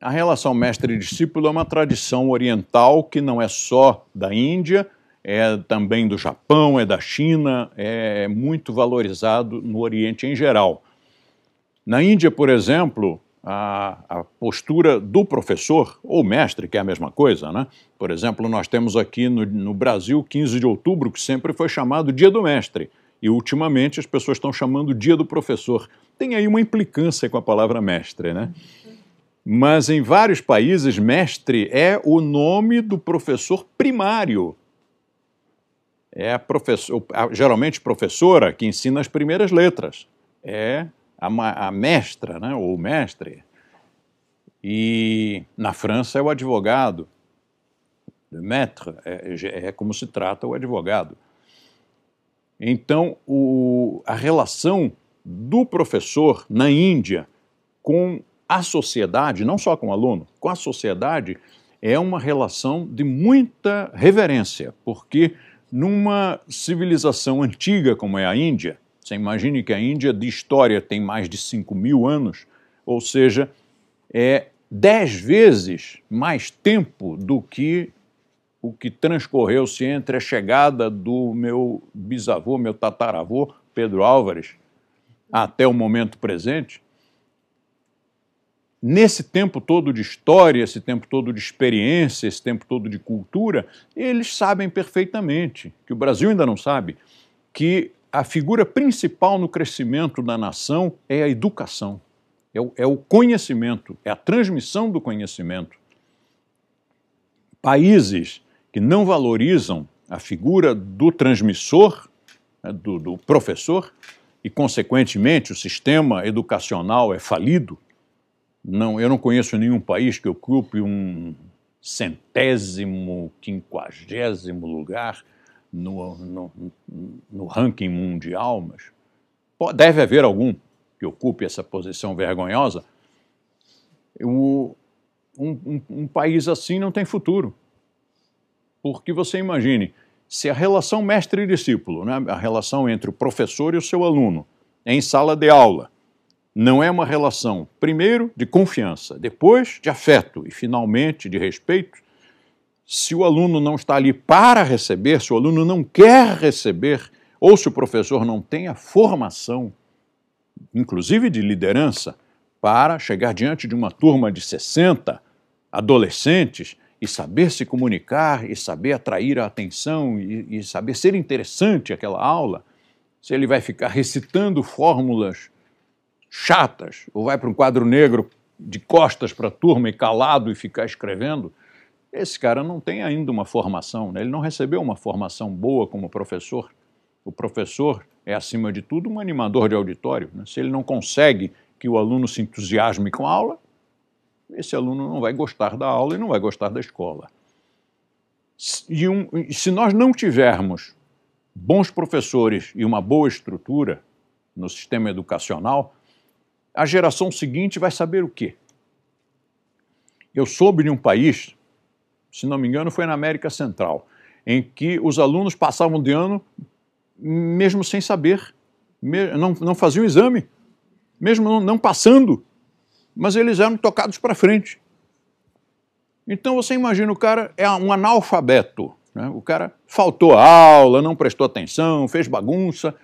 A relação mestre-discípulo é uma tradição oriental que não é só da Índia, é também do Japão, é da China, é muito valorizado no Oriente em geral. Na Índia, por exemplo, a, a, postura do professor, ou mestre, que é a mesma coisa, né? Por exemplo, nós temos aqui no, no Brasil 15 de outubro, que sempre foi chamado Dia do Mestre, e ultimamente as pessoas estão chamando Dia do Professor. Tem aí uma implicância com a palavra mestre, né? Mas em vários países, mestre é o nome do professor primário. É a professor, geralmente professora que ensina as primeiras letras. É a, a mestra, né, ou mestre. E na França é o advogado. Le maître é, é como se trata o advogado. Então, o, a relação do professor na Índia com a sociedade, não só com o aluno, com a sociedade, é uma relação de muita reverência, porque numa civilização antiga como é a Índia, você imagine que a Índia de história tem mais de 5 mil anos, ou seja, é dez vezes mais tempo do que o que transcorreu-se entre a chegada do meu bisavô, meu tataravô, Pedro Álvares, até o momento presente nesse tempo todo de história, esse tempo todo de experiência, esse tempo todo de cultura, eles sabem perfeitamente, que o Brasil ainda não sabe, que a figura principal no crescimento da nação é a educação, é o, é o conhecimento, é a transmissão do conhecimento. Países que não valorizam a figura do transmissor, né, do, do professor, e, consequentemente, o sistema educacional é falido, não, eu não conheço nenhum país que ocupe um centésimo, quinquagésimo lugar no, no, no ranking mundial, mas deve haver algum que ocupe essa posição vergonhosa. Um, um, um país assim não tem futuro. Porque você imagine, se a relação mestre-discípulo, né, a relação entre o professor e o seu aluno, em sala de aula, não é uma relação, primeiro, de confiança, depois de afeto e, finalmente, de respeito. Se o aluno não está ali para receber, se o aluno não quer receber, ou se o professor não tem a formação, inclusive de liderança, para chegar diante de uma turma de 60 adolescentes e saber se comunicar e saber atrair a atenção e, e saber ser interessante aquela aula, se ele vai ficar recitando fórmulas chatas, ou vai para um quadro negro de costas para a turma e calado e ficar escrevendo, esse cara não tem ainda uma formação, né? ele não recebeu uma formação boa como professor. O professor é, acima de tudo, um animador de auditório. Né? Se ele não consegue que o aluno se entusiasme com a aula, esse aluno não vai gostar da aula e não vai gostar da escola. E um, se nós não tivermos bons professores e uma boa estrutura no sistema educacional, a geração seguinte vai saber o quê? Eu soube de um país, se não me engano, foi na América Central, em que os alunos passavam de ano mesmo sem saber, não, não faziam exame, mesmo não passando, mas eles eram tocados para frente. Então você imagina, o cara é um analfabeto, né? o cara faltou a aula, não prestou atenção, fez bagunça,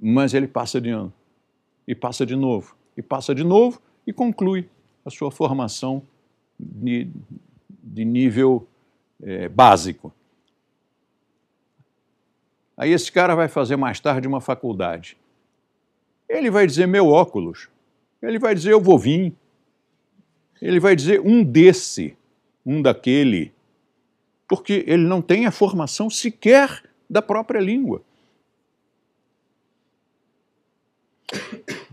mas ele passa de ano e passa de novo e passa de novo e conclui a sua formação de, de nível é, básico. Aí esse cara vai fazer mais tarde uma faculdade. Ele vai dizer meu óculos. Ele vai dizer eu vou vir. Ele vai dizer um desse, um daquele. Porque ele não tem a formação sequer da própria língua.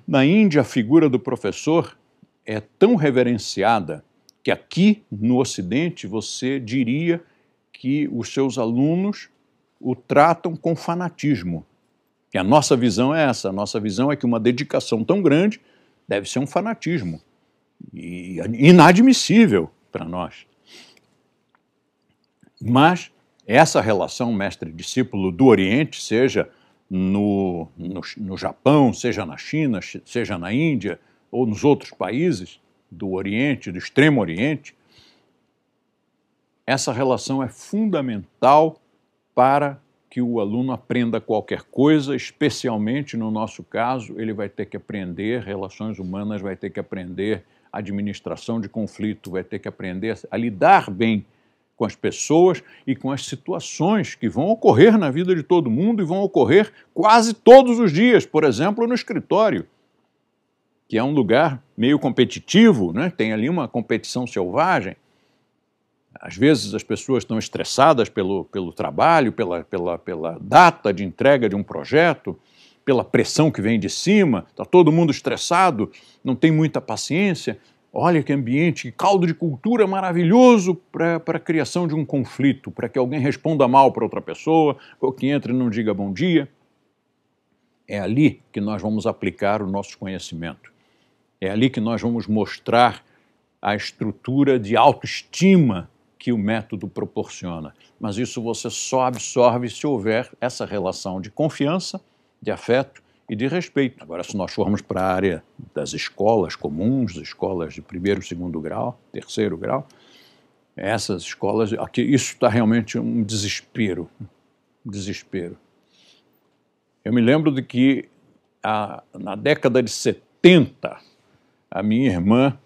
Na Índia, a figura do professor é tão reverenciada que aqui no Ocidente você diria que os seus alunos o tratam com fanatismo. E a nossa visão é essa: a nossa visão é que uma dedicação tão grande deve ser um fanatismo e inadmissível para nós. Mas essa relação mestre-discípulo do Oriente, seja no, no, no Japão, seja na China, seja na Índia ou nos outros países, do Oriente, do Extremo Oriente, essa relação é fundamental para que o aluno aprenda qualquer coisa, especialmente no nosso caso, ele vai ter que aprender relações humanas, vai ter que aprender administração de conflito, vai ter que aprender a lidar bem com as pessoas e com as situações que vão ocorrer na vida de todo mundo e vão ocorrer quase todos os dias, por exemplo, no escritório, que é um lugar meio competitivo, né? tem ali uma competição selvagem. Às vezes as pessoas estão estressadas pelo, pelo trabalho, pela, pela, pela data de entrega de um projeto, pela pressão que vem de cima, está todo mundo estressado, não tem muita paciência. Olha que ambiente, que caldo de cultura maravilhoso para a criação de um conflito, para que alguém responda mal para outra pessoa, ou que entre e não diga bom dia. É ali que nós vamos aplicar o nosso conhecimento. É ali que nós vamos mostrar a estrutura de autoestima que o método proporciona. Mas isso você só absorve se houver essa relação de confiança, de afeto e de respeito. Agora, se nós formos para a área das escolas comuns, escolas de primeiro, segundo grau, terceiro grau, essas escolas, aqui, isso está realmente um desespero, um desespero. Eu me lembro de que a, na década de 70, a minha irmã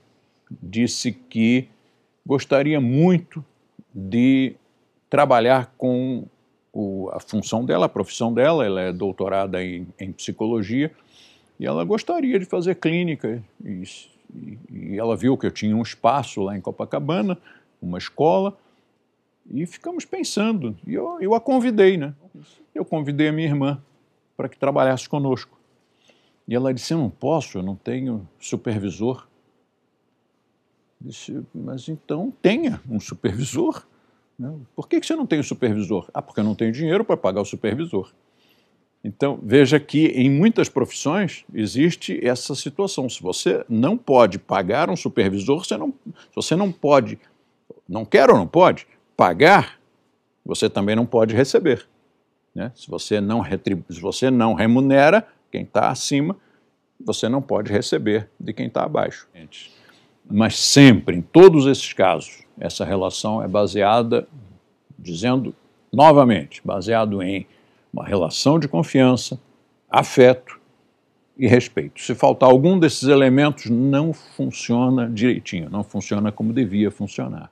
disse que gostaria muito de trabalhar com o, a função dela, a profissão dela, ela é doutorada em, em psicologia, e ela gostaria de fazer clínica, e, e, ela viu que eu tinha um espaço lá em Copacabana, uma escola, e ficamos pensando, e eu, eu a convidei, né? Eu convidei a minha irmã para que trabalhasse conosco. E ela disse, eu não posso, eu não tenho supervisor. Disse, mas então tenha um supervisor. Por que você não tem um supervisor? Ah, porque eu não tenho dinheiro para pagar o supervisor. Então, veja que em muitas profissões existe essa situação. Se você não pode pagar um supervisor, você não, se você não pode, não quer ou não pode, pagar, você também não pode receber. Né? Se, você não se você não remunera quem está acima, você não pode receber de quem está abaixo. Mas sempre, em todos esses casos, essa relação é baseada, dizendo novamente, baseado em uma relação de confiança, afeto e respeito. Se faltar algum desses elementos, não funciona direitinho, não funciona como devia funcionar.